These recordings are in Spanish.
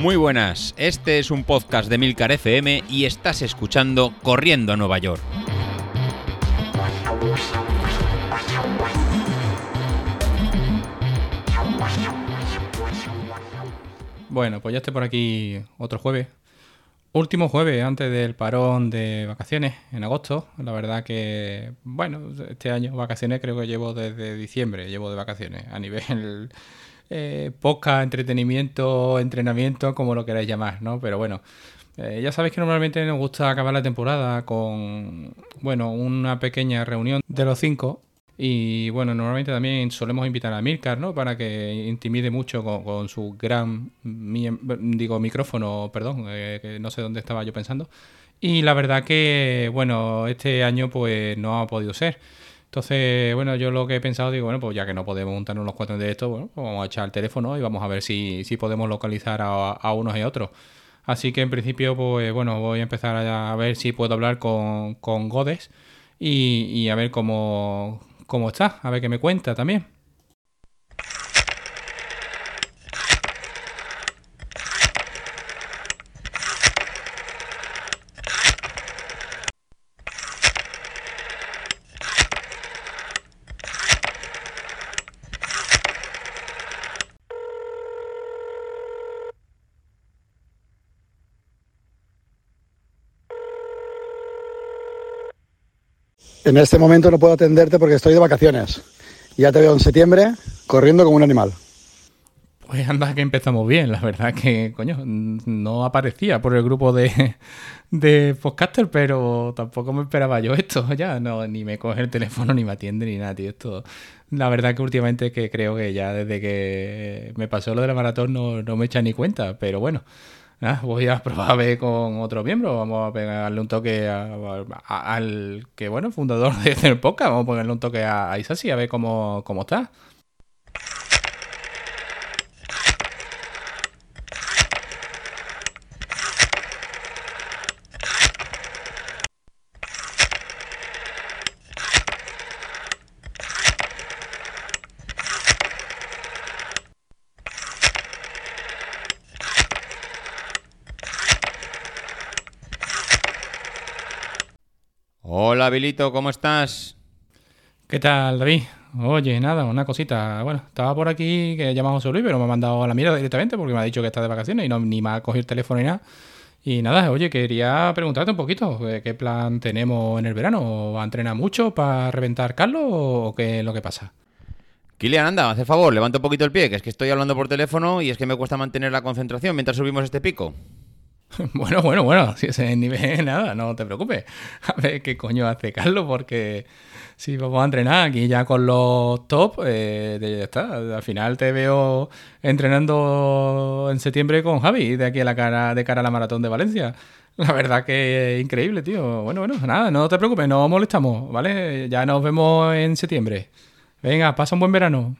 Muy buenas, este es un podcast de Milcar FM y estás escuchando Corriendo a Nueva York. Bueno, pues ya estoy por aquí otro jueves. Último jueves antes del parón de vacaciones en agosto. La verdad que, bueno, este año vacaciones creo que llevo desde diciembre, llevo de vacaciones a nivel eh, podcast, entretenimiento, entrenamiento, como lo queráis llamar, ¿no? Pero bueno, eh, ya sabéis que normalmente nos gusta acabar la temporada con, bueno, una pequeña reunión de los cinco y bueno, normalmente también solemos invitar a Milcar, ¿no? Para que intimide mucho con, su gran, digo, micrófono, perdón, eh, que no sé dónde estaba yo pensando. Y la verdad que, bueno, este año pues no ha podido ser. Entonces, bueno, yo lo que he pensado, digo, bueno, pues ya que no podemos montarnos los cuatro de esto, bueno, pues vamos a echar el teléfono y vamos a ver si, si podemos localizar a, unos y otros. Así que en principio, pues bueno, voy a empezar a, ver si puedo hablar con, con Godes y, y a ver cómo, cómo está, a ver qué me cuenta también. En este momento no puedo atenderte porque estoy de vacaciones. Ya te veo en septiembre corriendo como un animal. Pues anda que empezamos bien, la verdad que, coño, no aparecía por el grupo de, de podcaster, pero tampoco me esperaba yo esto ya, no, ni me coge el teléfono, ni me atiende, ni nada, tío, esto... La verdad que últimamente que creo que ya desde que me pasó lo de la maratón no, no me echa ni cuenta, pero bueno, voy a probar a ver con otro miembro. Vamos a pegarle un toque al que, bueno, fundador de el podcast. Vamos a ponerle un toque a, a Isasi a ver cómo, cómo está. Hola, Bilito, ¿cómo estás? ¿Qué tal, David? Oye, nada, una cosita. Bueno, estaba por aquí que llamado José Luis, pero me ha mandado a la mierda directamente porque me ha dicho que está de vacaciones y no, ni me ha cogido el teléfono ni nada. Y nada, oye, quería preguntarte un poquito, eh, ¿qué plan tenemos en el verano? ¿Va a entrenar mucho para reventar Carlos o qué es lo que pasa? Kilian, anda, hace favor, levanta un poquito el pie, que es que estoy hablando por teléfono y es que me cuesta mantener la concentración mientras subimos este pico. Bueno, bueno, bueno, si ese nivel, nada, no te preocupes. A ver qué coño hace Carlos, porque si vamos a entrenar aquí ya con los top, eh, ya está. Al final te veo entrenando en septiembre con Javi, de aquí a la cara, de cara a la maratón de Valencia. La verdad que es increíble, tío. Bueno, bueno, nada, no te preocupes, no molestamos, ¿vale? Ya nos vemos en septiembre. Venga, pasa un buen verano.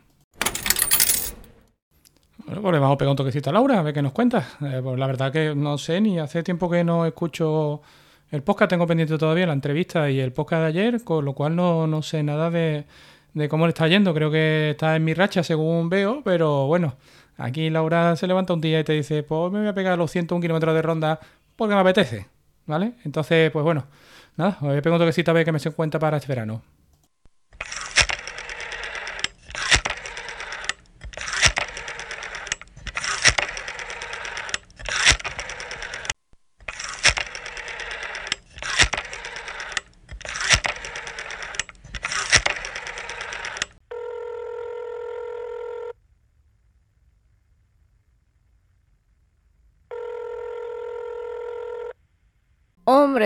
Bueno, pues le vamos a pegar un toquecito a Laura, a ver qué nos cuenta. Eh, pues la verdad que no sé, ni hace tiempo que no escucho el podcast, tengo pendiente todavía la entrevista y el podcast de ayer, con lo cual no, sé nada de, cómo le está yendo. Creo que está en mi racha según veo, pero bueno, aquí Laura se levanta un día y te dice, pues me voy a pegar los 101 kilómetros de ronda porque me apetece, ¿vale? Entonces, pues bueno, nada, voy a pegar un toquecito a ver qué me se cuenta para este verano.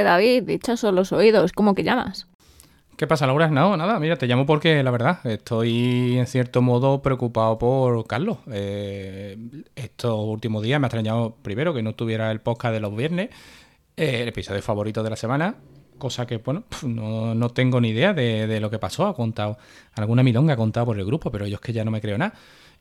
David, dichosos los oídos, ¿cómo que llamas? ¿Qué pasa, Laura? No, nada, mira, te llamo porque la verdad estoy en cierto modo preocupado por Carlos. Eh, estos últimos días me ha extrañado primero que no tuviera el podcast de los viernes, eh, el episodio favorito de la semana, cosa que, bueno, no, tengo ni idea de, de, lo que pasó. Ha contado, alguna milonga ha contado por el grupo, pero yo es que ya no me creo nada.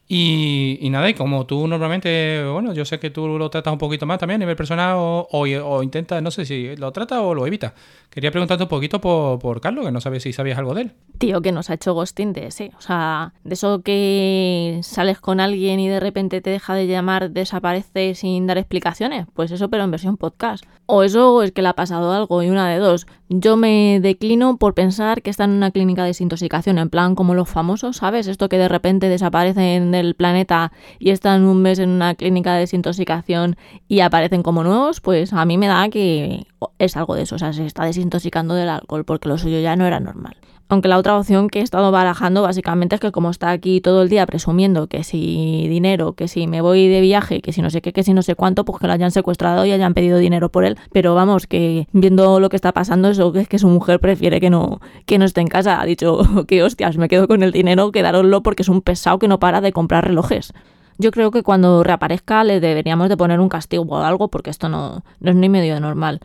Y, y nada, y como tú normalmente, bueno, yo sé que tú lo tratas un poquito más también a nivel personal o, o, o intentas, no sé si lo tratas o lo evitas. Quería preguntarte un poquito por, por Carlos, que no sabes si sabías algo de él. Tío, que nos ha hecho ghosting de ese. O sea, de eso que sales con alguien y de repente te deja de llamar, desaparece sin dar explicaciones. Pues eso, pero en versión podcast. O eso es que le ha pasado algo y una de dos. Yo me declino por pensar que está en una clínica de desintoxicación, en plan como los famosos, ¿sabes? Esto que de repente desaparecen del planeta y están un mes en una clínica de desintoxicación y aparecen como nuevos, pues a mí me da que es algo de eso. O sea, se está desintoxicando del alcohol porque lo suyo ya no era normal. Aunque la otra opción que he estado barajando básicamente es que como está aquí todo el día presumiendo que si dinero, que si me voy de viaje, que si no sé qué, que si no sé cuánto, pues que lo hayan secuestrado y hayan pedido dinero por él. Pero vamos, que viendo lo que está pasando, eso que es que su mujer prefiere que no, que no esté en casa. Ha dicho que hostias, me quedo con el dinero, quedároslo porque es un pesado que no para de comprar relojes. Yo creo que cuando reaparezca le deberíamos de poner un castigo o algo porque esto no, no es ni medio normal.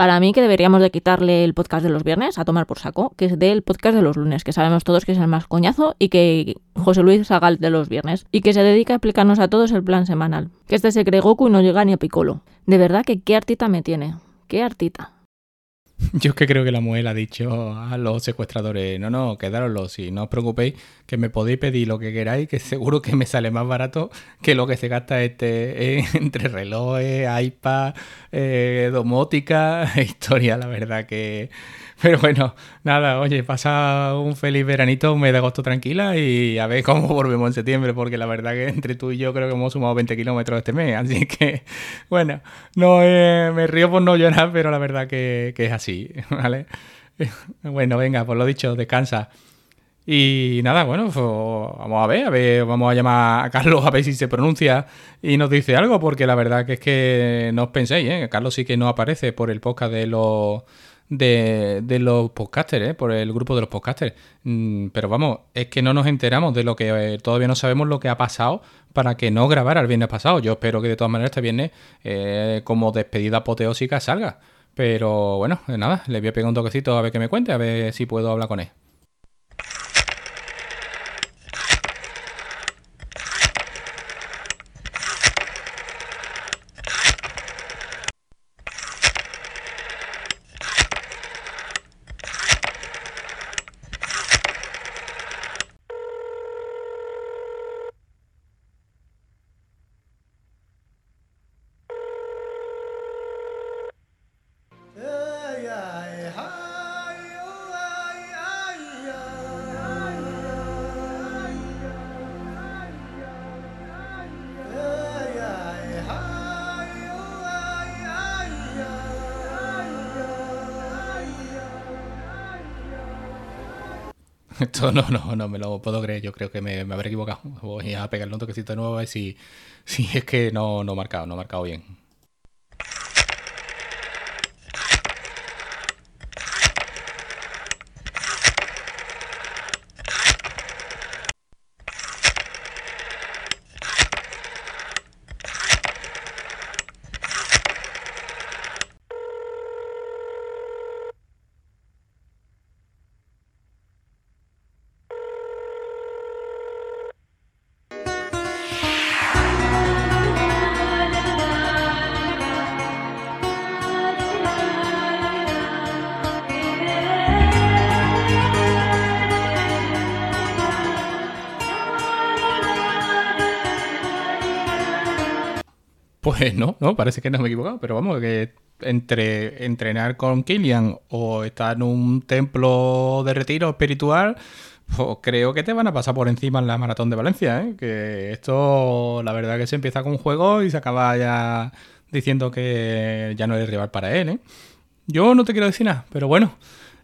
Para mí que deberíamos de quitarle el podcast de los viernes a tomar por saco, que es del podcast de los lunes, que sabemos todos que es el más coñazo y que José Luis haga el de los viernes y que se dedica a explicarnos a todos el plan semanal. Que este se cree Goku y no llega ni a Piccolo. De verdad que qué artita me tiene. Qué artita. Yo es que creo que la mujer ha dicho a los secuestradores, no, no, quedároslo, si no os preocupéis, que me podéis pedir lo que queráis, que seguro que me sale más barato que lo que se gasta este eh, entre relojes, iPad, eh, domótica, historia, la verdad que... Pero bueno, nada, oye, pasa un feliz veranito, un mes de agosto tranquila y a ver cómo volvemos en septiembre, porque la verdad que entre tú y yo creo que hemos sumado 20 kilómetros este mes, así que, bueno, no eh, me río por no llorar, pero la verdad que, que es así, ¿vale? Bueno, venga, por lo dicho, descansa. Y nada, bueno, pues vamos a ver, a ver, vamos a llamar a Carlos a ver si se pronuncia y nos dice algo, porque la verdad que es que no os penséis, ¿eh? Carlos sí que no aparece por el podcast de los de, los podcasters, ¿eh? por el grupo de los podcasters. Mm, pero vamos, es que no nos enteramos de lo que eh, todavía no sabemos lo que ha pasado para que no grabara el viernes pasado. Yo espero que de todas maneras este viernes, eh, como despedida apoteósica, salga. Pero bueno, nada, le voy a pegar un toquecito a ver qué me cuente, a ver si puedo hablar con él. Esto no, no, no me lo puedo creer. Yo creo que me, me habré equivocado. Voy a pegarle un toquecito de nuevo ver si, si es que no, no he marcado, no he marcado bien. Pues no, no, parece que no me he equivocado, pero vamos, que entre entrenar con Killian o estar en un templo de retiro espiritual, pues creo que te van a pasar por encima en la maratón de Valencia, ¿eh? Que esto, la verdad que se empieza con un juego y se acaba ya diciendo que ya no eres rival para él, ¿eh? Yo no te quiero decir nada, pero bueno,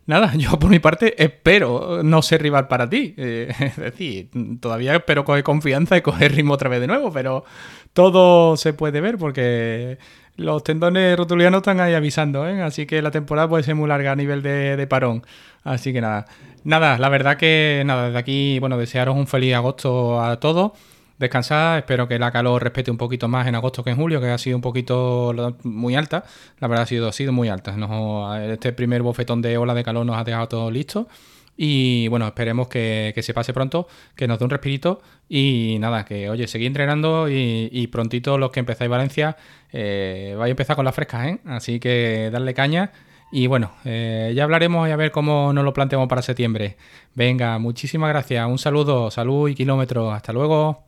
nada, yo por mi parte espero no ser rival para ti. Eh, es decir, todavía espero coger confianza y coger ritmo otra vez de nuevo, pero todo se puede ver porque los tendones rotulianos están ahí avisando, ¿eh? así que la temporada puede ser muy larga a nivel de, de, parón. Así que nada, nada, la verdad que nada, desde aquí, bueno, desearos un feliz agosto a todos. Descansad, espero que la calor respete un poquito más en agosto que en julio, que ha sido un poquito muy alta. La verdad ha sido, ha sido muy alta. Este primer bofetón de ola de calor nos ha dejado todo listo. Y bueno, esperemos que, se pase pronto, que nos dé un respirito. Y nada, que oye, seguid entrenando y, prontito los que empezáis Valencia, eh, vais a empezar con las frescas, ¿eh? Así que darle caña. Y bueno, eh, ya hablaremos y a ver cómo nos lo planteamos para septiembre. Venga, muchísimas gracias. Un saludo, salud y kilómetros. Hasta luego.